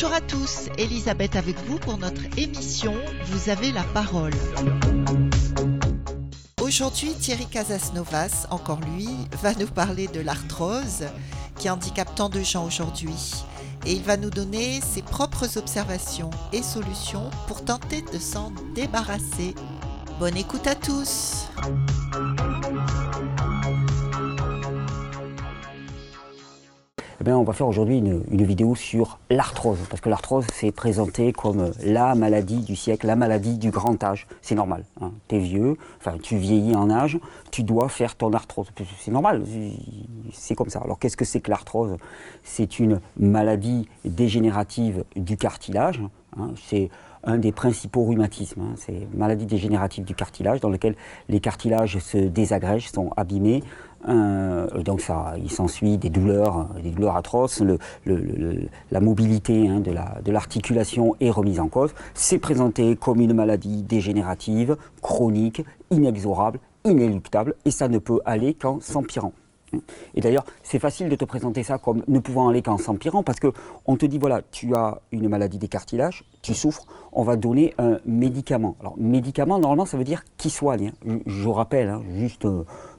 Bonjour à tous, Elisabeth avec vous pour notre émission Vous avez la parole. Aujourd'hui, Thierry Casasnovas, encore lui, va nous parler de l'arthrose qui handicape tant de gens aujourd'hui. Et il va nous donner ses propres observations et solutions pour tenter de s'en débarrasser. Bonne écoute à tous. On va faire aujourd'hui une, vidéo sur l'arthrose, parce que l'arthrose c'est présenté comme la maladie du siècle, la maladie du grand âge. C'est normal. Hein. Tu es vieux, tu vieillis en âge, tu dois faire ton arthrose. C'est normal, c'est comme ça. Alors qu'est-ce que c'est que l'arthrose? C'est une maladie dégénérative du cartilage. Hein. C'est un des principaux rhumatismes. Hein. C'est maladie dégénérative du cartilage dans lequel les cartilages se désagrègent, sont abîmés. Euh, donc ça, il s'ensuit des douleurs, des douleurs atroces. La mobilité hein, de l'articulation est remise en cause. C'est présenté comme une maladie dégénérative, chronique, inexorable, inéluctable, et ça ne peut aller qu'en s'empirant. Et d'ailleurs, c'est facile de te présenter ça comme ne pouvant aller qu'en s'empirant parce que on te dit voilà, tu as une maladie des cartilages, tu souffres, on va donner un médicament. Alors, médicament, normalement, ça veut dire qui soigne. Je, rappelle, hein, juste,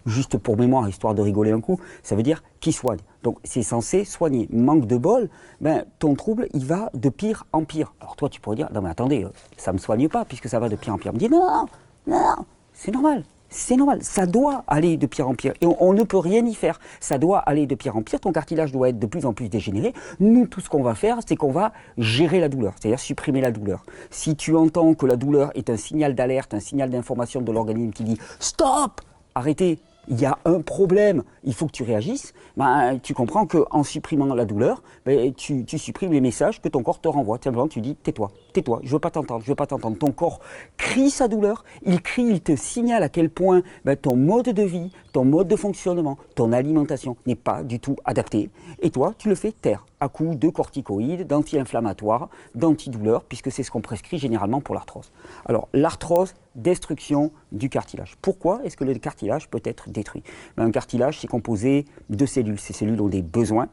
juste pour mémoire, histoire de rigoler un coup, ça veut dire qui soigne. Donc, c'est censé soigner. Manque de bol, ben, ton trouble, il va de pire en pire. Alors, toi, tu pourrais dire non, mais attendez, ça ne me soigne pas puisque ça va de pire en pire. On me dit non, non, non, c'est normal. C'est normal, ça doit aller de pire en pire. Et on, ne peut rien y faire. Ça doit aller de pire en pire. Ton cartilage doit être de plus en plus dégénéré. Nous, tout ce qu'on va faire, c'est qu'on va gérer la douleur, c'est-à-dire supprimer la douleur. Si tu entends que la douleur est un signal d'alerte, un signal d'information de l'organisme qui dit stop, arrêtez, il y a un problème, il faut que tu réagisses, ben, tu comprends qu'en supprimant la douleur, ben, tu, supprimes les messages que ton corps te renvoie. Simplement, tu dis tais-toi, tais-toi, je veux pas t'entendre, je veux pas t'entendre. Ton corps crie sa douleur, il crie, il te signale à quel point ben, ton mode de vie, ton mode de fonctionnement, ton alimentation n'est pas du tout adapté. Et toi, tu le fais taire à coup de corticoïdes, d'anti-inflammatoires, d'antidouleurs, puisque c'est ce qu'on prescrit généralement pour l'arthrose. Alors, l'arthrose, destruction du cartilage. Pourquoi est-ce que le cartilage peut être détruit? Ben, Un cartilage, c'est composé de cellules. Ces cellules ont des besoins.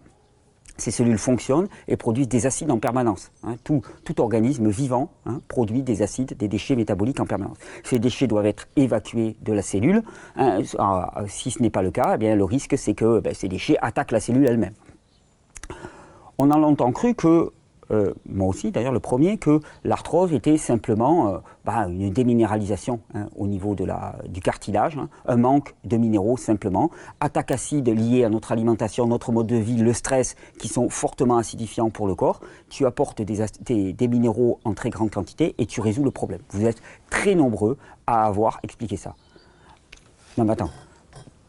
Ces cellules fonctionnent et produisent des acides en permanence. Hein. Tout, organisme vivant hein, produit des acides, des déchets métaboliques en permanence. Ces déchets doivent être évacués de la cellule. Hein. Ah, si ce n'est pas le cas, eh bien, le risque c'est que ben, ces déchets attaquent la cellule elle-même. On a longtemps cru que, euh, moi aussi d'ailleurs le premier, que l'arthrose était simplement euh, bah, une déminéralisation hein, au niveau de la, du cartilage, hein, un manque de minéraux simplement, attaque acide liée à notre alimentation, notre mode de vie, le stress qui sont fortement acidifiants pour le corps. Tu apportes des, des minéraux en très grande quantité et tu résous le problème. Vous êtes très nombreux à avoir expliqué ça. Non mais attends,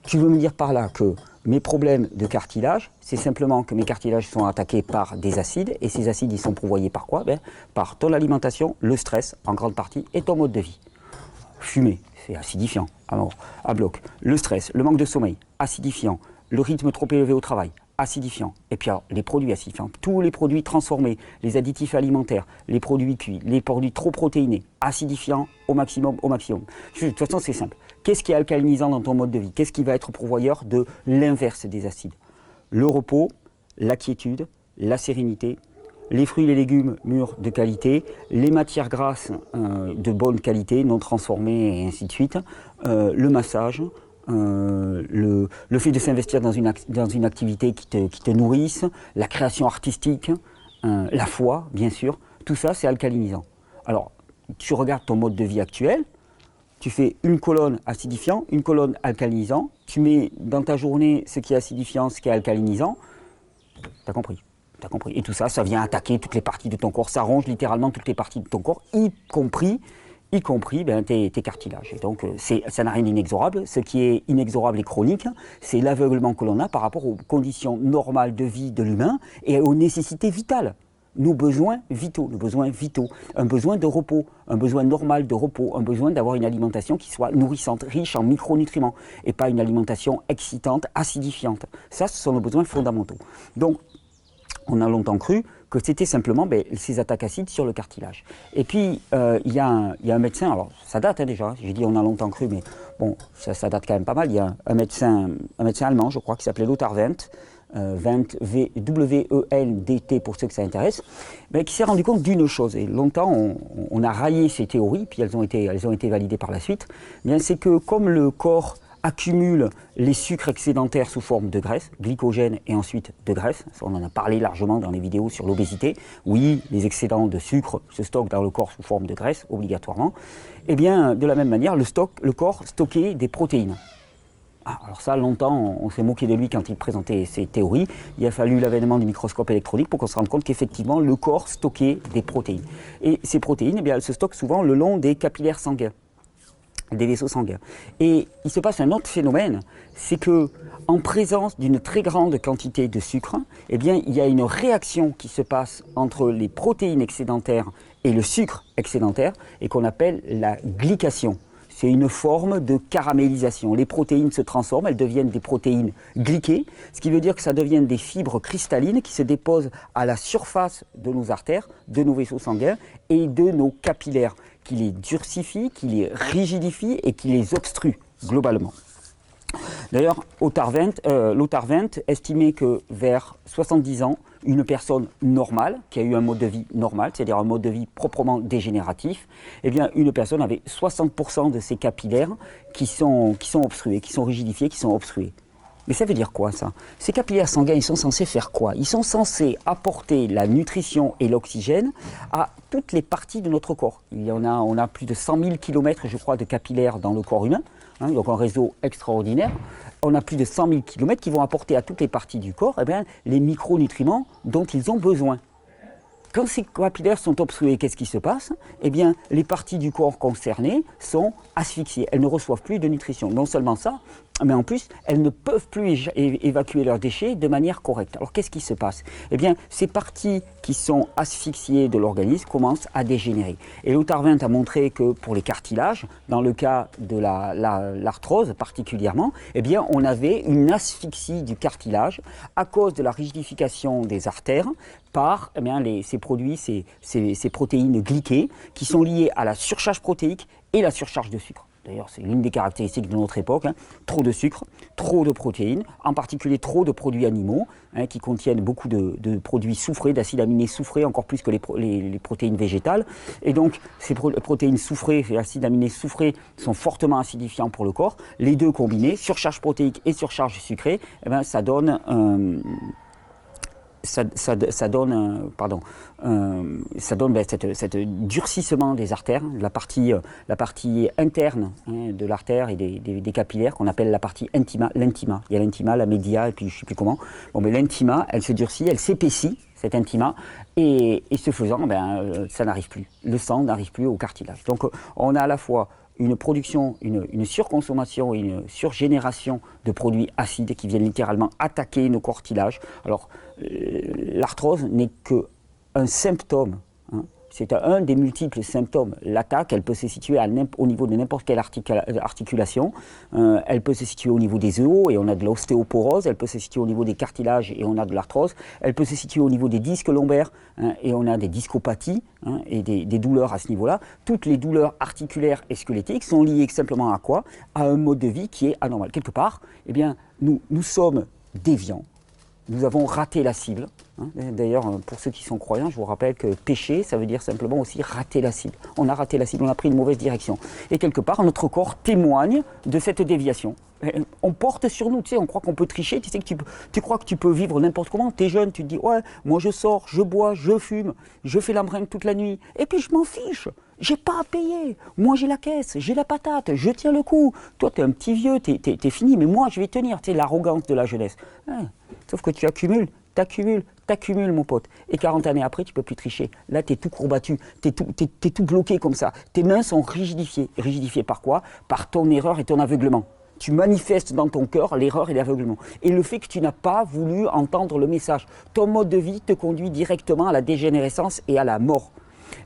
tu veux me dire par là que mes problèmes de cartilage, c'est simplement que mes cartilages sont attaqués par des acides, et ces acides, ils sont provoyés par quoi? Ben, Par ton alimentation, le stress, en grande partie, et ton mode de vie. Fumer, c'est acidifiant, alors, à bloc. Le stress, le manque de sommeil, acidifiant. Le rythme trop élevé au travail, acidifiant. Et puis les produits acidifiants, tous les produits transformés, les additifs alimentaires, les produits cuits, les produits trop protéinés, acidifiants au maximum, au maximum. De toute façon, c'est simple. Qu'est-ce qui est alcalinisant dans ton mode de vie? Qu'est-ce qui va être pourvoyeur de l'inverse des acides? Le repos, la quiétude, la sérénité, les fruits et les légumes mûrs de qualité, les matières grasses euh, de bonne qualité, non transformées et ainsi de suite, euh, le massage, euh, le, fait de s'investir dans une, dans une activité qui te, qui te nourrisse, la création artistique, la foi, bien sûr, tout ça c'est alcalinisant. Alors, tu regardes ton mode de vie actuel, tu fais une colonne acidifiant, une colonne alcalinisant, tu mets dans ta journée ce qui est acidifiant, ce qui est alcalinisant, tu as compris. As compris. Et tout ça, ça vient attaquer toutes les parties de ton corps, ça ronge littéralement toutes les parties de ton corps, y compris, y compris ben, tes, cartilages. Et donc, euh, ça n'a rien d'inexorable. Ce qui est inexorable et chronique, c'est l'aveuglement que l'on a par rapport aux conditions normales de vie de l'humain et aux nécessités vitales nos besoins vitaux, nos besoins vitaux, un besoin de repos, un besoin normal de repos, un besoin d'avoir une alimentation qui soit nourrissante, riche en micronutriments, et pas une alimentation excitante, acidifiante. Ça, ce sont nos besoins fondamentaux. Donc, on a longtemps cru que c'était simplement ben, ces attaques acides sur le cartilage. Et puis, euh, il y, a un médecin, alors ça date hein, déjà, j'ai dit on a longtemps cru, mais bon, ça, date quand même pas mal. Il y a un médecin, un médecin allemand, je crois, qui s'appelait Lothar Wendt, W-E-L-D-T pour ceux que ça intéresse, ben, qui s'est rendu compte d'une chose. Et longtemps, on, a raillé ces théories, puis elles ont été, validées par la suite. Eh c'est que comme le corps accumule les sucres excédentaires sous forme de graisse, glycogène et ensuite de graisse. On en a parlé largement dans les vidéos sur l'obésité. Oui, les excédents de sucre se stockent dans le corps sous forme de graisse, obligatoirement. Et eh bien, de la même manière, le, le corps stockait des protéines. Ah, alors ça, longtemps, on s'est moqué de lui quand il présentait ses théories. Il a fallu l'avènement du microscope électronique pour qu'on se rende compte qu'effectivement, le corps stockait des protéines. Et ces protéines, eh bien, elles se stockent souvent le long des capillaires sanguins des vaisseaux sanguins. Et il se passe un autre phénomène, c'est que en présence d'une très grande quantité de sucre, eh bien, il y a une réaction qui se passe entre les protéines excédentaires et le sucre excédentaire, et qu'on appelle la glycation. C'est une forme de caramélisation. Les protéines se transforment, elles deviennent des protéines glyquées, ce qui veut dire que ça devient des fibres cristallines qui se déposent à la surface de nos artères, de nos vaisseaux sanguins et de nos capillaires qui les durcifie, qui les rigidifie et qui les obstrue globalement. D'ailleurs, euh, Lothar Wendt estimait que vers 70 ans, une personne normale, qui a eu un mode de vie normal, c'est-à-dire un mode de vie proprement dégénératif, eh une personne avait 60% de ses capillaires qui sont, qui sont obstrués, qui sont rigidifiés, qui sont obstrués. Mais ça veut dire quoi ça? Ces capillaires sanguins, ils sont censés faire quoi? Ils sont censés apporter la nutrition et l'oxygène à toutes les parties de notre corps. Il y en a, on a plus de 100 000 km, je crois, de capillaires dans le corps humain, hein, donc un réseau extraordinaire. On a plus de 100 000 km qui vont apporter à toutes les parties du corps eh bien, les micronutriments dont ils ont besoin. Quand ces capillaires sont obstrués, qu'est-ce qui se passe? Eh bien, les parties du corps concernées sont asphyxiées. Elles ne reçoivent plus de nutrition. Non seulement ça, mais en plus, elles ne peuvent plus évacuer leurs déchets de manière correcte. Alors qu'est-ce qui se passe? Eh bien, ces parties qui sont asphyxiées de l'organisme commencent à dégénérer. Et Lothar a montré que pour les cartilages, dans le cas de l'arthrose particulièrement, eh bien, on avait une asphyxie du cartilage à cause de la rigidification des artères par eh bien, ces produits, ces, ces protéines glyquées, qui sont liées à la surcharge protéique et la surcharge de sucre. D'ailleurs, c'est l'une des caractéristiques de notre époque. Hein. Trop de sucre, trop de protéines, en particulier trop de produits animaux hein, qui contiennent beaucoup de, produits soufrés, d'acides aminés soufrés, encore plus que les, protéines végétales. Et donc, ces protéines soufrées et acides aminés soufrés sont fortement acidifiants pour le corps. Les deux combinés, surcharge protéique et surcharge sucrée, eh ben, ça donne ça, donne, pardon, ça donne ben, cette, durcissement des artères, la partie, euh, la partie interne hein, de l'artère et des, capillaires qu'on appelle la partie intima, l'intima. Il y a l'intima, la média et puis je ne sais plus comment. Bon, mais l'intima, elle se durcit, elle s'épaissit, cet intima, et, ce faisant, ben, euh, ça n'arrive plus. Le sang n'arrive plus au cartilage. Donc on a à la fois une production, une, surconsommation une surgénération de produits acides qui viennent littéralement attaquer nos cartilages. Alors, euh, l'arthrose n'est qu'un symptôme c'est un des multiples symptômes. L'attaque, elle peut se situer au niveau de n'importe quelle articulation. Euh, elle peut se situer au niveau des EO et on a de l'ostéoporose. Elle peut se situer au niveau des cartilages et on a de l'arthrose. Elle peut se situer au niveau des disques lombaires hein, et on a des discopathies hein, et des, douleurs à ce niveau-là. Toutes les douleurs articulaires et squelettiques sont liées simplement à quoi? À un mode de vie qui est anormal. Quelque part, eh bien, nous sommes déviants. Nous avons raté la cible. Hein. D'ailleurs, pour ceux qui sont croyants, je vous rappelle que pécher, ça veut dire simplement aussi rater la cible. On a raté la cible, on a pris une mauvaise direction. Et quelque part, notre corps témoigne de cette déviation. On porte sur nous, tu sais, on croit qu'on peut tricher, tu sais que tu, crois que tu peux vivre n'importe comment, tu es jeune, tu te dis, ouais, moi je sors, je bois, je fume, je fais l'empreinte toute la nuit, et puis je m'en fiche, j'ai pas à payer, moi j'ai la caisse, j'ai la patate, je tiens le coup, toi tu es un petit vieux, tu es, fini, mais moi je vais tenir, tu sais, l'arrogance de la jeunesse. Sauf que tu accumules, t'accumules, t'accumules, mon pote. Et 40 années après, tu peux plus tricher. Là, tu es tout courbattu, tu es, tout bloqué comme ça. Tes mains sont rigidifiées. Rigidifiées par quoi? Par ton erreur et ton aveuglement. Tu manifestes dans ton cœur l'erreur et l'aveuglement. Et le fait que tu n'as pas voulu entendre le message. Ton mode de vie te conduit directement à la dégénérescence et à la mort.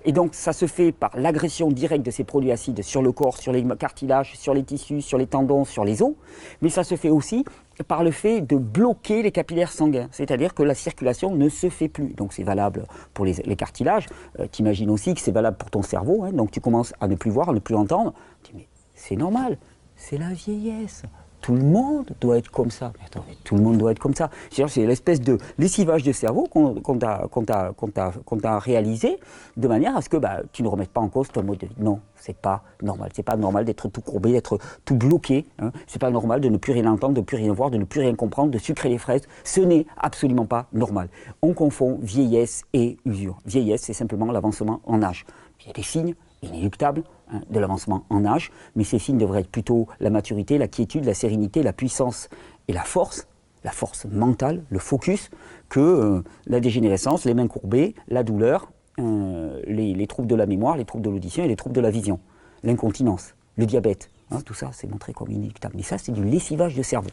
Et donc ça se fait par l'agression directe de ces produits acides sur le corps, sur les cartilages, sur les tissus, sur les tendons, sur les os, mais ça se fait aussi par le fait de bloquer les capillaires sanguins, c'est-à-dire que la circulation ne se fait plus. Donc c'est valable pour les, cartilages, euh, tu imagines aussi que c'est valable pour ton cerveau, hein. donc tu commences à ne plus voir, à ne plus entendre, tu dis mais c'est normal, c'est la vieillesse, tout le monde doit être comme ça. Mais attends, tout le monde doit être comme ça. C'est l'espèce de lessivage de cerveau qu'on t'a réalisé de manière à ce que bah, tu ne remettes pas en cause ton mode de vie. Non, c'est pas normal. C'est pas normal d'être tout courbé, d'être tout bloqué. Hein. C'est pas normal de ne plus rien entendre, de ne plus rien voir, de ne plus rien comprendre, de sucrer les fraises. Ce n'est absolument pas normal. On confond vieillesse et usure. Vieillesse, c'est simplement l'avancement en âge. Il y a des signes inéluctables hein, de l'avancement en âge, mais ces signes devraient être plutôt la maturité, la quiétude, la sérénité, la puissance et la force, la force mentale, le focus, que euh, la dégénérescence, les mains courbées, la douleur, euh, les, troubles de la mémoire, les troubles de l'audition et les troubles de la vision, l'incontinence, le diabète. Hein, tout ça, c'est montré comme inéluctable. Mais ça, c'est du lessivage de cerveau.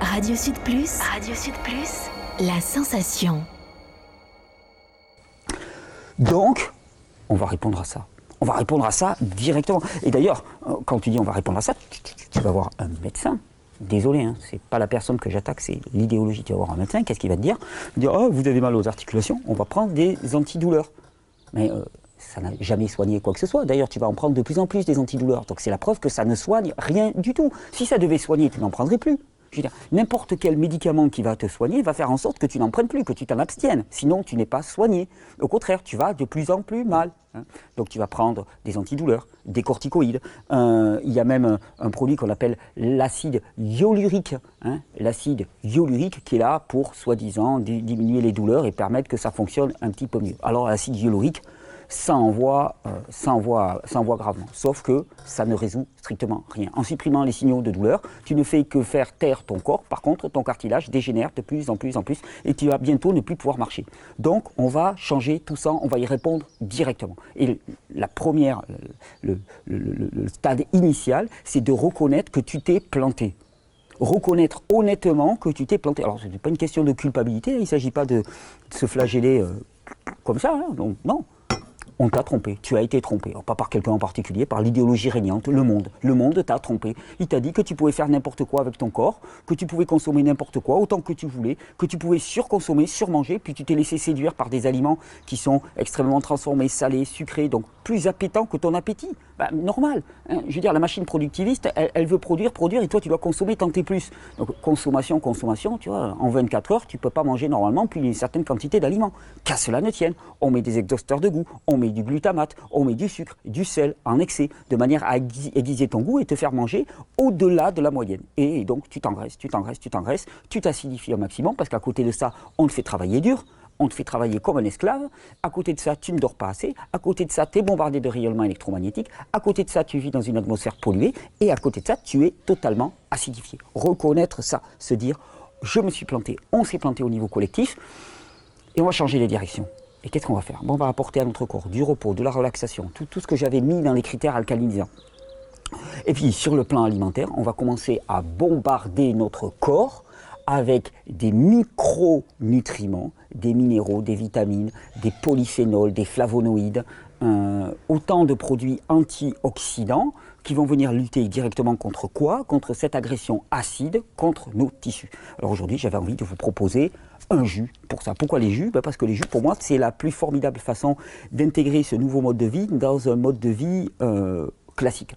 Radio Sud Plus, Radio Sud Plus, la sensation. Donc, on va répondre à ça. On va répondre à ça directement. Et d'ailleurs, euh, quand tu dis on va répondre à ça, tu, vas voir un médecin. Désolé, hein, c'est pas la personne que j'attaque, c'est l'idéologie. Tu vas voir un médecin, qu'est-ce qu'il va te dire? Il va dire oh, vous avez mal aux articulations, on va prendre des antidouleurs. Mais euh, ça n'a jamais soigné quoi que ce soit. D'ailleurs, tu vas en prendre de plus en plus des antidouleurs. Donc c'est la preuve que ça ne soigne rien du tout. Si ça devait soigner, tu n'en prendrais plus. N'importe quel médicament qui va te soigner va faire en sorte que tu n'en prennes plus, que tu t'en abstiennes. Sinon, tu n'es pas soigné. Au contraire, tu vas de plus en plus mal. Hein. Donc, tu vas prendre des antidouleurs, des corticoïdes. Il y a même un, produit qu'on appelle l'acide hyaluronique. Hein. l'acide hyaluronique qui est là pour, soi-disant, diminuer les douleurs et permettre que ça fonctionne un petit peu mieux. Alors, l'acide hyaluronique, ça envoie, euh, ça, envoie, ça envoie gravement. Sauf que ça ne résout strictement rien. En supprimant les signaux de douleur, tu ne fais que faire taire ton corps. Par contre, ton cartilage dégénère de plus en plus en plus et tu vas bientôt ne plus pouvoir marcher. Donc, on va changer tout ça, on va y répondre directement. Et la première, le, stade initial, c'est de reconnaître que tu t'es planté reconnaître honnêtement que tu t'es planté. Alors, ce n'est pas une question de culpabilité, il ne s'agit pas de, se flageller euh, comme ça, hein. non on t'a trompé, tu as été trompé, pas par quelqu'un en particulier, par l'idéologie régnante, le monde. Le monde t'a trompé. Il t'a dit que tu pouvais faire n'importe quoi avec ton corps, que tu pouvais consommer n'importe quoi autant que tu voulais, que tu pouvais surconsommer, surmanger, puis tu t'es laissé séduire par des aliments qui sont extrêmement transformés, salés, sucrés, donc plus appétants que ton appétit. Bah, normal. Hein. Je veux dire, la machine productiviste, elle, veut produire, produire, et toi tu dois consommer tenter plus. Donc consommation, consommation, tu vois, en 24 heures, tu peux pas manger normalement plus une certaine quantité d'aliments. Qu'à cela ne tienne, on met des exhausteurs de goût, on met du glutamate, on met du sucre, du sel en excès, de manière à aiguiser ton goût et te faire manger au-delà de la moyenne. Et donc tu t'engraisses, tu t'engraisses, tu t'engraisses, tu t'acidifies au maximum parce qu'à côté de ça, on te fait travailler dur, on te fait travailler comme un esclave. À côté de ça, tu ne dors pas assez. À côté de ça, tu es bombardé de rayonnement électromagnétique. À côté de ça, tu vis dans une atmosphère polluée. Et à côté de ça, tu es totalement acidifié. Reconnaître ça, se dire, je me suis planté, on s'est planté au niveau collectif, et on va changer les directions. Et qu'est-ce qu'on va faire? Bon, On va apporter à notre corps du repos, de la relaxation, tout, ce que j'avais mis dans les critères alcalinisants. Et puis sur le plan alimentaire, on va commencer à bombarder notre corps avec des micronutriments, des minéraux, des vitamines, des polyphénols, des flavonoïdes, euh, autant de produits antioxydants qui vont venir lutter directement contre quoi? Contre cette agression acide contre nos tissus. Alors aujourd'hui, j'avais envie de vous proposer un jus pour ça. Pourquoi les jus? Ben Parce que les jus, pour moi, c'est la plus formidable façon d'intégrer ce nouveau mode de vie dans un mode de vie euh, classique.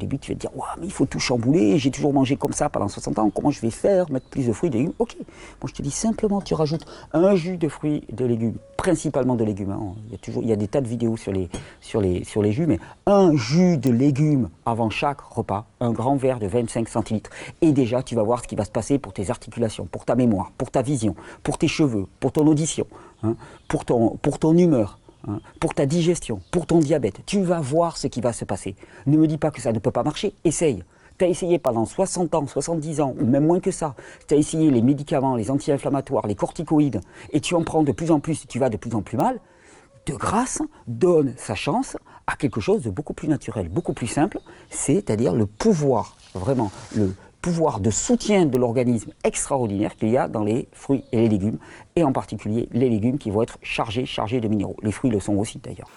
Début, tu vas te dire, mais il faut tout chambouler, j'ai toujours mangé comme ça pendant 60 ans, comment je vais faire Mettre plus de fruits, de légumes? Ok. Moi, je te dis simplement, tu rajoutes un jus de fruits et de légumes, principalement de légumes. Hein. Il, y a toujours, des tas de vidéos sur les, sur, jus, mais un jus de légumes avant chaque repas, un grand verre de 25 centilitres. Et déjà, tu vas voir ce qui va se passer pour tes articulations, pour ta mémoire, pour ta vision, pour tes cheveux, pour ton audition, hein, pour, ton, pour ton humeur Hein, pour ta digestion, pour ton diabète. Tu vas voir ce qui va se passer. Ne me dis pas que ça ne peut pas marcher, essaye. Tu as essayé pendant 60 ans, 70 ans, ou même moins que ça. Tu as essayé les médicaments, les anti-inflammatoires, les corticoïdes, et tu en prends de plus en plus et tu vas de plus en plus mal. De grâce, donne sa chance à quelque chose de beaucoup plus naturel, beaucoup plus simple, c'est-à-dire le pouvoir, vraiment, le, pouvoir de soutien de l'organisme extraordinaire qu'il y a dans les fruits et les légumes, et en particulier les légumes qui vont être chargés, chargés de minéraux. Les fruits le sont aussi d'ailleurs.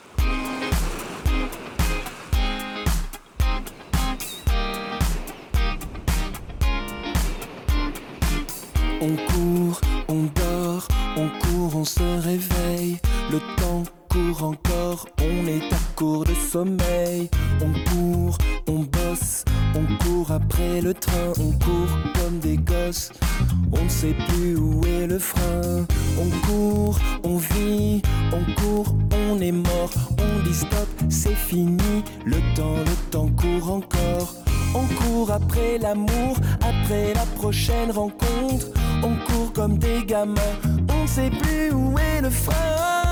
On court, on dort, on court, on se réveille, le temps court encore, on est à court de sommeil. On court, on bosse, on court après le train, on court comme des gosses. On ne sait plus où est le frein. On court, on vit, on court, on est mort. On dit stop, c'est fini. Le temps, le temps court encore. On court après l'amour, après la prochaine rencontre. On court comme des gamins, on sait plus où est le frein.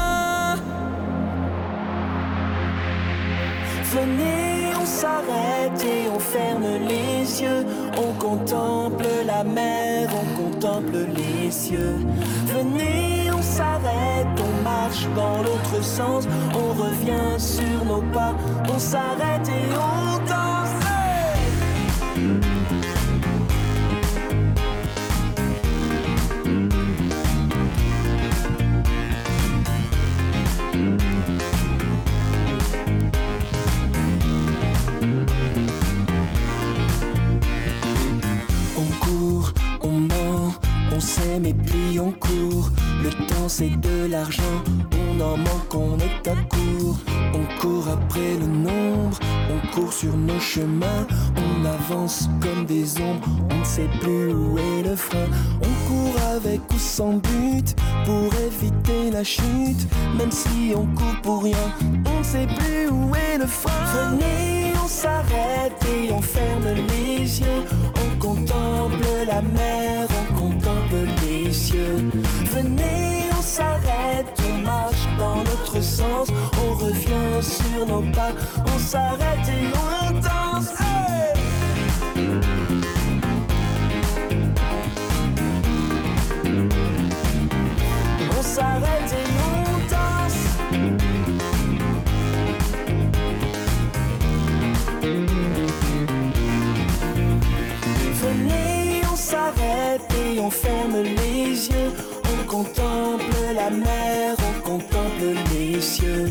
Venez, on s'arrête et on ferme les yeux. On contemple la mer, on contemple les cieux. Venez, on s'arrête, on marche dans l'autre sens. On revient sur nos pas, on s'arrête et on danse. Et puis on court. Le temps c'est de l'argent, on en manque, on est à court. On court après le nombre, on court sur nos chemins, on avance comme des ombres, on ne sait plus où est le frein. On court avec ou sans but pour éviter la chute, même si on court pour rien, on ne sait plus où est le frein. Venez, on s'arrête et on ferme les yeux, on contemple la mer, Venez, on s'arrête, on marche dans notre sens, on revient sur nos pas, on s'arrête et on ferme les yeux. On contemple la mer, on contemple les cieux.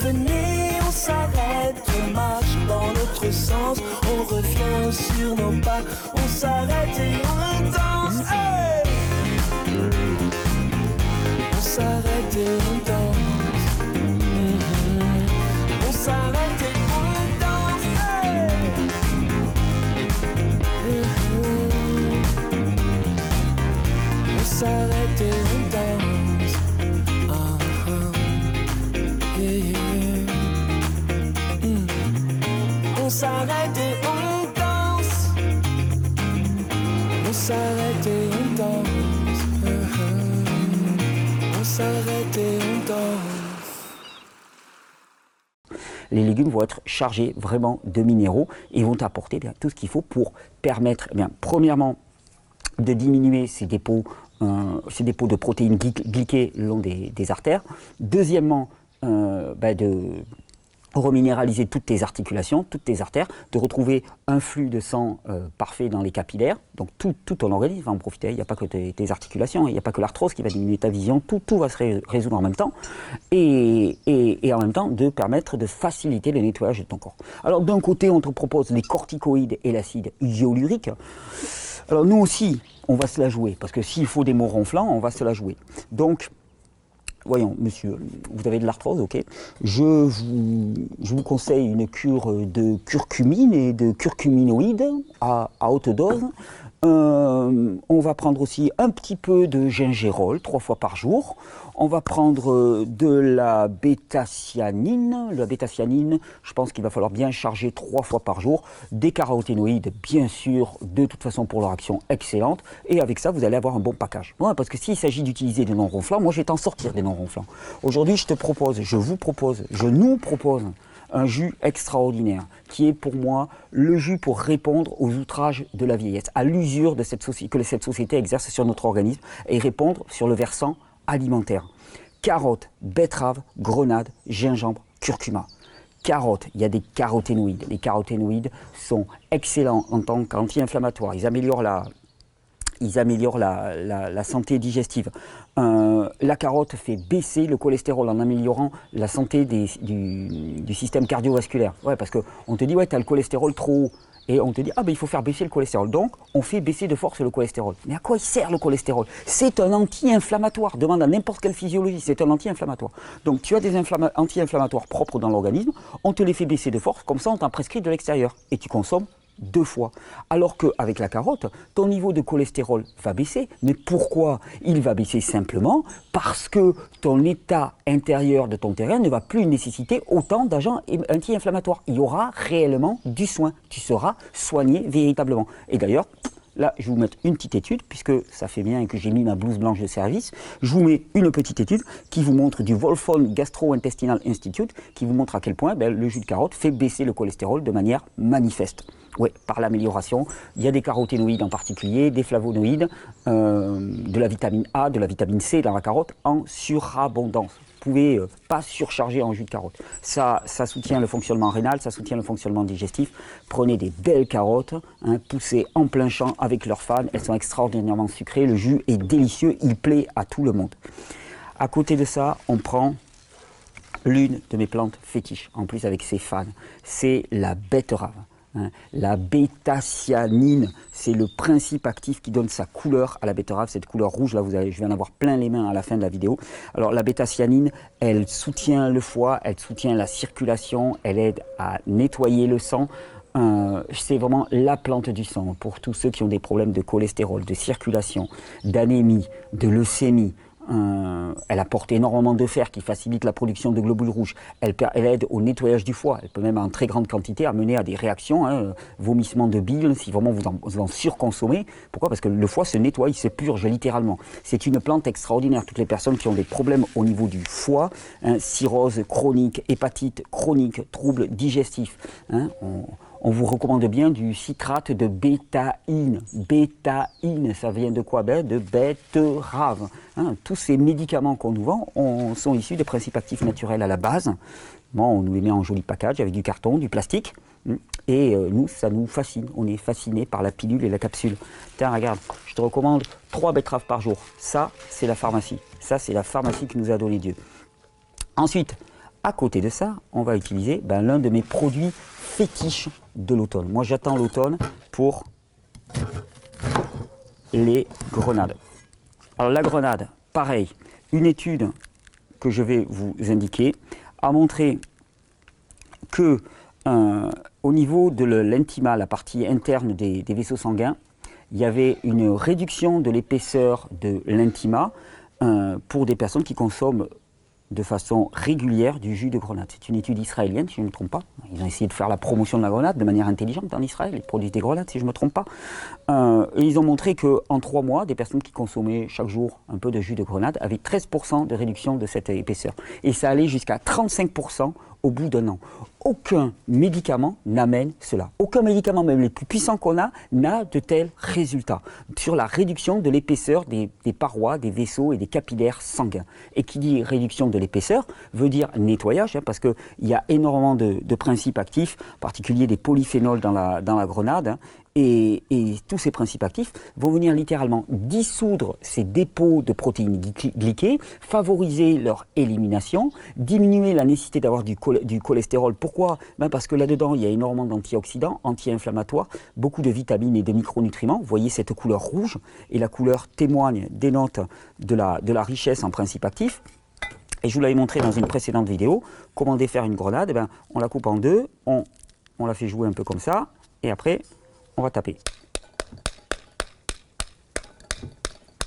Venez, on s'arrête, on marche dans l'autre sens. On revient sur nos pas, on s'arrête et on vont être chargés vraiment de minéraux et vont apporter bien, tout ce qu'il faut pour permettre, eh bien, premièrement, de diminuer ces dépôts, euh, ces dépôts de protéines gly- glyquées le long des, des artères. Deuxièmement, euh, bah, de reminéraliser toutes tes articulations, toutes tes artères, de retrouver un flux de sang euh, parfait dans les capillaires, donc tout, tout ton organisme va en profiter, il n'y a pas que tes, tes articulations, il n'y a pas que l'arthrose qui va diminuer ta vision, tout, tout va se ré- résoudre en même temps, et, et, et en même temps de permettre de faciliter le nettoyage de ton corps. Alors d'un côté, on te propose les corticoïdes et l'acide hyaluronique, alors nous aussi, on va se la jouer, parce que s'il faut des mots ronflants, on va se la jouer. Donc, Voyons, monsieur, vous avez de l'arthrose, ok. Je vous, je vous conseille une cure de curcumine et de curcuminoïdes à, haute dose. Euh, on va prendre aussi un petit peu de gingérol trois fois par jour. On va prendre euh, de la bêta-cyanine. La bêta-cyanine, je pense qu'il va falloir bien charger trois fois par jour. Des caroténoïdes, bien sûr, de toute façon pour leur action excellente. Et avec ça, vous allez avoir un bon package. Parce que s'il s'agit d'utiliser des non-ronflants, moi je vais t'en sortir des non-ronflants. Aujourd'hui, je te propose, je vous propose, je nous propose un jus extraordinaire, qui est pour moi le jus pour répondre aux outrages de la vieillesse, à l'usure de cette que cette société exerce sur notre organisme, et répondre sur le versant alimentaire. Carottes, betteraves, grenades, gingembre, curcuma. Carottes, il y a des caroténoïdes. Les caroténoïdes sont excellents en tant qu'anti-inflammatoires. Ils améliorent la, santé digestive. Euh, la carotte fait baisser le cholestérol en améliorant la santé du, système cardiovasculaire. Ouais, parce qu'on te dit, ouais, tu as le cholestérol trop. Et on te dit ah ben il faut faire baisser le cholestérol. Donc on fait baisser de force le cholestérol. Mais à quoi il sert le cholestérol? C'est un anti-inflammatoire. Demande à n'importe quelle physiologie, c'est un anti-inflammatoire. Donc tu as des anti-inflammatoires propres dans l'organisme, on te les fait baisser de force, comme ça on t'en prescrit de l'extérieur et tu consommes deux fois. Alors qu'avec la carotte, ton niveau de cholestérol va baisser. Mais pourquoi Il va baisser simplement? Parce que ton état intérieur de ton terrain ne va plus nécessiter autant d'agents anti-inflammatoires. Il y aura réellement du soin. Tu seras soigné véritablement. Et d'ailleurs, Là, je vais vous mettre une petite étude, puisque ça fait bien que j'ai mis ma blouse blanche de service. Je vous mets une petite étude qui vous montre du Wolfson Gastro-Intestinal Institute, qui vous montre à quel point ben, le jus de carotte fait baisser le cholestérol de manière manifeste. Oui, par l'amélioration. Il y a des caroténoïdes en particulier, des flavonoïdes, euh, de la vitamine A, de la vitamine C dans la carotte en surabondance. Pouvez euh, pas surcharger en jus de carotte. Ça, ça soutient le fonctionnement rénal, ça soutient le fonctionnement digestif. Prenez des belles carottes, hein, poussées en plein champ avec leurs fans. Elles sont extraordinairement sucrées. Le jus est délicieux, il plaît à tout le monde. À côté de ça, on prend l'une de mes plantes fétiches, en plus avec ses fans. C'est la betterave. Hein. La bêta-cyanine, c'est le principe actif qui donne sa couleur à la betterave, cette couleur rouge, là vous je vais en avoir plein les mains à la fin de la vidéo. Alors la bêta-cyanine, elle soutient le foie, elle soutient la circulation, elle aide à nettoyer le sang. Euh, c'est vraiment la plante du sang pour tous ceux qui ont des problèmes de cholestérol, de circulation, d'anémie, de leucémie, euh, elle apporte énormément de fer qui facilite la production de globules rouges. Elle, aide au nettoyage du foie. Elle peut même en très grande quantité amener à des réactions, hein, vomissement de bile, si vraiment vous en, surconsommez. Pourquoi? Parce que le foie se nettoie, il se purge littéralement. C'est une plante extraordinaire. Toutes les personnes qui ont des problèmes au niveau du foie, hein, cirrhose chronique, hépatite chronique, troubles digestifs, hein, on vous recommande bien du citrate de bétaïne. Bétaïne, ça vient de quoi? Ben, De betterave. Hein, tous ces médicaments qu'on nous vend sont issus des principes actifs naturels à la base. Bon, on nous les met en joli package avec du carton, du plastique. Hein, et euh, nous, ça nous fascine. On est fasciné par la pilule et la capsule. Tiens, regarde, je te recommande trois betteraves par jour. Ça, c'est la pharmacie. Ça, c'est la pharmacie qui nous a donné Dieu. Ensuite, à côté de ça, on va utiliser ben, l'un de mes produits fétiches de l'automne. Moi, j'attends l'automne pour les grenades. Alors, la grenade, pareil, une étude que je vais vous indiquer a montré que euh, au niveau de l'intima, la partie interne des, vaisseaux sanguins, il y avait une réduction de l'épaisseur de l'intima euh, pour des personnes qui consomment de façon régulière du jus de grenade. C'est une étude israélienne, si je ne me trompe pas. Ils ont essayé de faire la promotion de la grenade de manière intelligente en Israël. Ils produisent des grenades, si je ne me trompe pas. Euh, ils ont montré qu'en trois mois, des personnes qui consommaient chaque jour un peu de jus de grenade avaient 13% de réduction de cette épaisseur. Et ça allait jusqu'à 35% au bout d'un an. Aucun médicament n'amène cela. Aucun médicament, même les plus puissants qu'on a, n'a de tels résultats sur la réduction de l'épaisseur des, parois, des vaisseaux et des capillaires sanguins. Et qui dit réduction de l'épaisseur veut dire nettoyage, hein, parce qu'il y a énormément de, principes actifs, en particulier des polyphénols dans la, grenade, hein, et, tous ces principes actifs vont venir littéralement dissoudre ces dépôts de protéines glyquées, favoriser leur élimination, diminuer la nécessité d'avoir du, cholestérol. Pourquoi? Ben Parce que là-dedans, il y a énormément d'antioxydants, anti-inflammatoires, beaucoup de vitamines et de micronutriments. Vous voyez cette couleur rouge, et la couleur témoigne, dénote de la, de la richesse en principes actifs. Et je vous l'avais montré dans une précédente vidéo, comment défaire une grenade? Eh ben, on la coupe en deux, on, on la fait jouer un peu comme ça, et après, on va taper.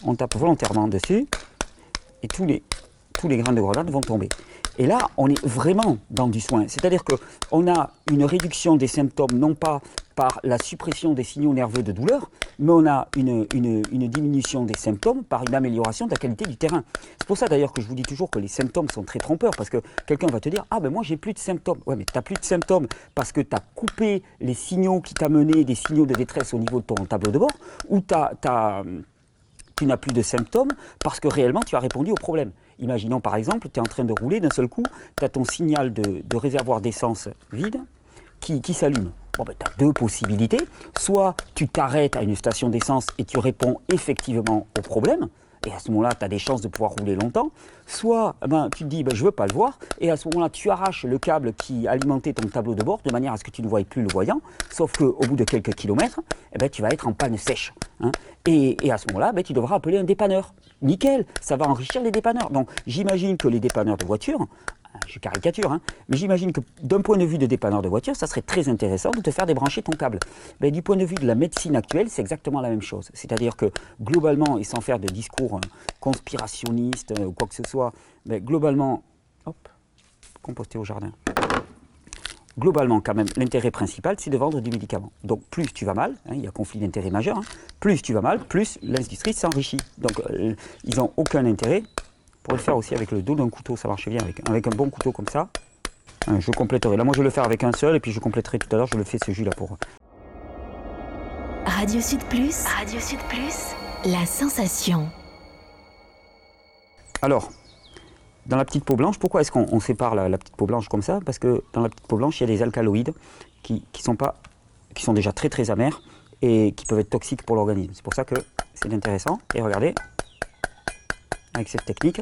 On tape volontairement dessus et tous les, tous les grains de grenade vont tomber. Et là, on est vraiment dans du soin. C'est-à-dire qu'on a une réduction des symptômes, non pas par la suppression des signaux nerveux de douleur, mais on a une, diminution des symptômes par une amélioration de la qualité du terrain. C'est pour ça d'ailleurs que je vous dis toujours que les symptômes sont très trompeurs, parce que quelqu'un va te dire Ah ben moi j'ai plus de symptômes. Ouais, mais tu n'as plus de symptômes parce que tu as coupé les signaux qui t'amenaient des signaux de détresse au niveau de ton tableau de bord, ou tu n'as plus de symptômes parce que réellement tu as répondu au problème. Imaginons par exemple, tu es en train de rouler, d'un seul coup, tu as ton signal de, réservoir d'essence vide qui, qui s'allume. Bon, ben, tu as deux possibilités. Soit tu t'arrêtes à une station d'essence et tu réponds effectivement au problème, et à ce moment-là, tu as des chances de pouvoir rouler longtemps. Soit eh ben, tu te dis, ben, je ne veux pas le voir, et à ce moment-là, tu arraches le câble qui alimentait ton tableau de bord de manière à ce que tu ne voyes plus le voyant, sauf qu'au bout de quelques kilomètres, eh ben, tu vas être en panne sèche. hein. Et, à ce moment-là, ben, tu devras appeler un dépanneur. Nickel, ça va enrichir les dépanneurs. Donc j'imagine que les dépanneurs de voitures, je caricature, hein, mais j'imagine que d'un point de vue de dépanneur de voiture, ça serait très intéressant de te faire débrancher ton câble. Du point de vue de la médecine actuelle, c'est exactement la même chose. C'est-à-dire que globalement, et sans faire de discours euh, conspirationnistes euh, ou quoi que ce soit, mais globalement, hop, composter au jardin. Globalement, quand même, l'intérêt principal, c'est de vendre du médicament. Donc, plus tu vas mal, hein, il y a conflit d'intérêt majeur, hein, plus tu vas mal, plus l'industrie s'enrichit. Donc, euh, ils n'ont aucun intérêt pour le faire aussi avec le dos d'un couteau, ça marche bien avec, avec un bon couteau comme ça. Hein, je compléterai. Là, moi, je vais le faire avec un seul, et puis je compléterai tout à l'heure. Je le fais ce jus-là pour. Radio Sud Plus. Radio Sud Plus. La sensation. Alors, dans la petite peau blanche, pourquoi est-ce qu'on on sépare la, la petite peau blanche comme ça? Parce que dans la petite peau blanche, il y a des alcaloïdes qui, qui sont pas, qui sont déjà très très amers et qui peuvent être toxiques pour l'organisme. C'est pour ça que c'est intéressant. Et regardez, avec cette technique,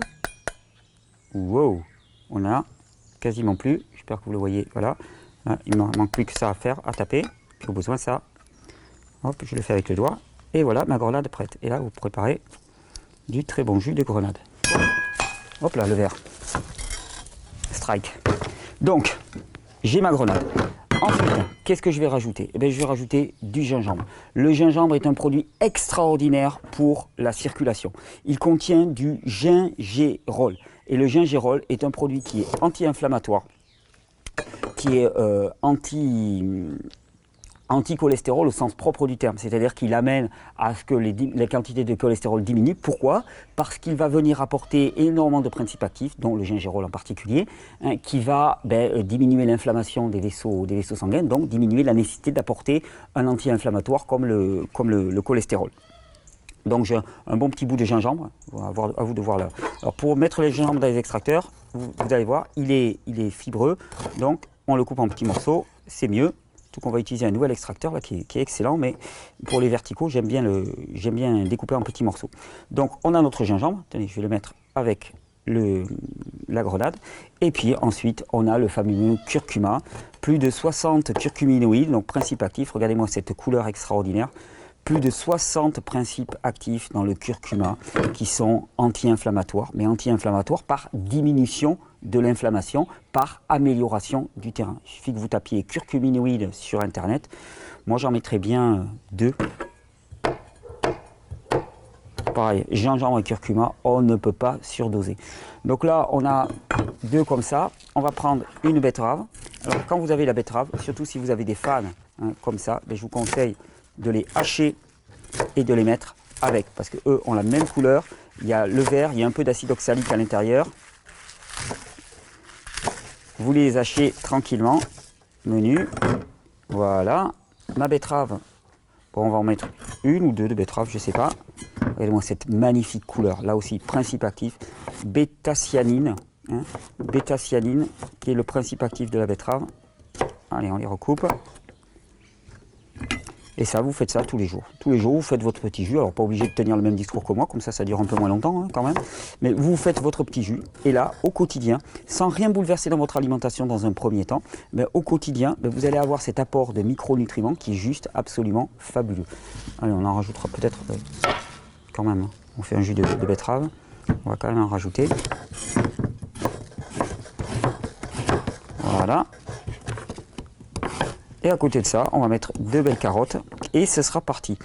wow, on a quasiment plus. J'espère que vous le voyez. Voilà, Là, il ne manque plus que ça à faire, à taper. Puis au besoin, ça, hop, je le fais avec le doigt. Et voilà, ma grenade prête. Et là, vous préparez du très bon jus de grenade. Hop là, le verre. Strike. Donc, j'ai ma grenade. Ensuite, qu'est-ce que je vais rajouter? Eh bien, Je vais rajouter du gingembre. Le gingembre est un produit extraordinaire pour la circulation. Il contient du gingérol. Et le gingérol est un produit qui est anti-inflammatoire, qui est euh, anti anti-cholestérol au sens propre du terme, c'est-à-dire qu'il amène à ce que les, les quantités de cholestérol diminuent. Pourquoi? Parce qu'il va venir apporter énormément de principes actifs, dont le gingérol en particulier, hein, qui va ben, euh, diminuer l'inflammation des vaisseaux, sanguins, donc diminuer la nécessité d'apporter un anti-inflammatoire comme le, cholestérol. Donc j'ai un bon petit bout de gingembre, à vous de voir là. Alors pour mettre le gingembre dans les extracteurs, vous, allez voir, il est fibreux, donc on le coupe en petits morceaux, c'est mieux. Tout qu'on va utiliser un nouvel extracteur qui, est, excellent, mais pour les verticaux, j'aime bien, le, bien découper en petits morceaux. Donc on a notre gingembre, je vais le mettre avec la grenade. Et puis ensuite, on a le fameux curcuma, plus de 60 curcuminoïdes, donc principes actifs. Regardez-moi cette couleur extraordinaire plus de 60 principes actifs dans le curcuma qui sont anti-inflammatoires, mais anti-inflammatoires par diminution de l'inflammation, par amélioration du terrain. Il suffit que vous tapiez curcuminoïdes sur Internet. Moi, j'en mettrais bien euh, deux. Pareil, gingembre et curcuma, on ne peut pas surdoser. Donc là, on a deux comme ça. On va prendre une betterave. Alors, quand vous avez la betterave, surtout si vous avez des fans hein, comme ça, ben, je vous conseille de les hacher et de les mettre avec, parce que eux ont la même couleur. Il y a le vert, il y a un peu d'acide oxalique à l'intérieur. Vous les hachez tranquillement, menu. Voilà, ma betterave. Bon, on va en mettre une ou deux de betteraves, je sais pas. Regardez-moi cette magnifique couleur. Là aussi, principe actif, bêta-cyanine. hein. Qui est le principe actif de la betterave. Allez, on les recoupe. Et ça, vous faites ça tous les jours. Tous les jours, vous faites votre petit jus. Alors, pas obligé de tenir le même discours que moi, comme ça, ça dure un peu moins longtemps hein, quand même. Mais vous faites votre petit jus. Et là, au quotidien, sans rien bouleverser dans votre alimentation dans un premier temps, au quotidien, vous allez avoir cet apport de micronutriments qui est juste absolument fabuleux. Allez, on en rajoutera peut-être euh, quand même. hein. On fait un jus de, de betterave. On va quand même en rajouter. Voilà. Et à côté de ça, on va mettre deux belles carottes et ce sera parti.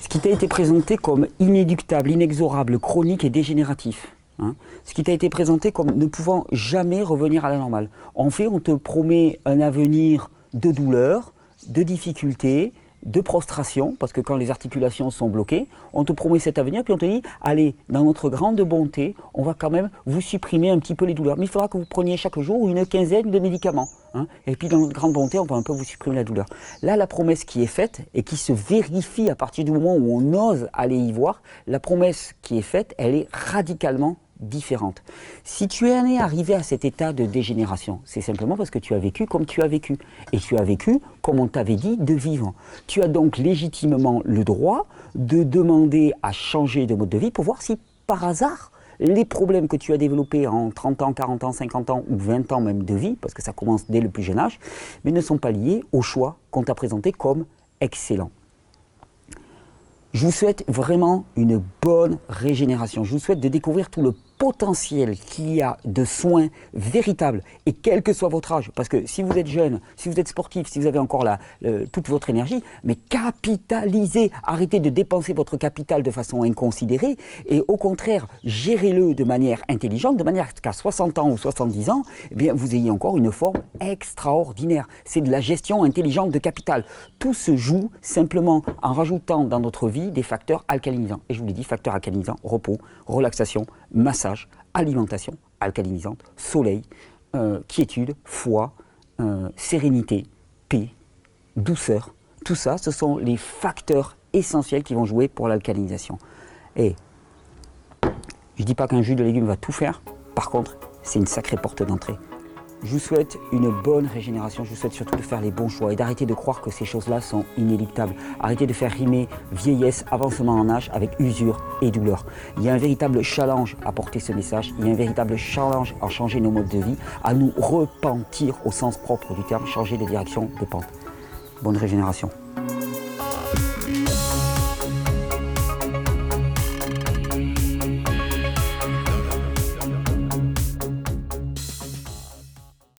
Ce qui t'a été présenté comme inéductable, inexorable, chronique et dégénératif. hein, ce qui t'a été présenté comme ne pouvant jamais revenir à la normale. En fait, on te promet un avenir de douleur, de difficulté, de prostration, parce que quand les articulations sont bloquées, on te promet cet avenir, puis on te dit, allez, dans notre grande bonté, on va quand même vous supprimer un petit peu les douleurs. Mais il faudra que vous preniez chaque jour une quinzaine de médicaments. hein. Et puis dans notre grande bonté, on va un peu vous supprimer la douleur. Là, la promesse qui est faite, et qui se vérifie à partir du moment où on ose aller y voir, la promesse qui est faite, elle est radicalement différentes. Si tu es arrivé à cet état de dégénération, c'est simplement parce que tu as vécu comme tu as vécu. Et tu as vécu comme on t'avait dit de vivre. Tu as donc légitimement le droit de demander à changer de mode de vie pour voir si par hasard les problèmes que tu as développés en 30 ans, 40 ans, 50 ans ou 20 ans même de vie, parce que ça commence dès le plus jeune âge, mais ne sont pas liés au choix qu'on t'a présenté comme excellent. Je vous souhaite vraiment une bonne régénération. Je vous souhaite de découvrir tout le potentiel qu'il y a de soins véritables, et quel que soit votre âge, parce que si vous êtes jeune, si vous êtes sportif, si vous avez encore la, toute votre énergie, mais capitalisez, arrêtez de dépenser votre capital de façon inconsidérée, et au contraire, gérez-le de manière intelligente, de manière qu'à 60 ans ou 70 ans, eh bien, vous ayez encore une forme extraordinaire. C'est de la gestion intelligente de capital. Tout se joue simplement en rajoutant dans notre vie des facteurs alcalinisants. Et je vous l'ai dit, facteurs alcalinisants, repos, relaxation, massage, alimentation alcalinisante, soleil, euh, quiétude, foi, euh, sérénité, paix, douceur. Tout ça, ce sont les facteurs essentiels qui vont jouer pour l'alcalinisation. Et je ne dis pas qu'un jus de légumes va tout faire, par contre, c'est une sacrée porte d'entrée. Je vous souhaite une bonne régénération. Je vous souhaite surtout de faire les bons choix et d'arrêter de croire que ces choses-là sont inéluctables. Arrêtez de faire rimer vieillesse, avancement en âge avec usure et douleur. Il y a un véritable challenge à porter ce message. Il y a un véritable challenge à changer nos modes de vie, à nous repentir au sens propre du terme, changer de direction de pente. Bonne régénération.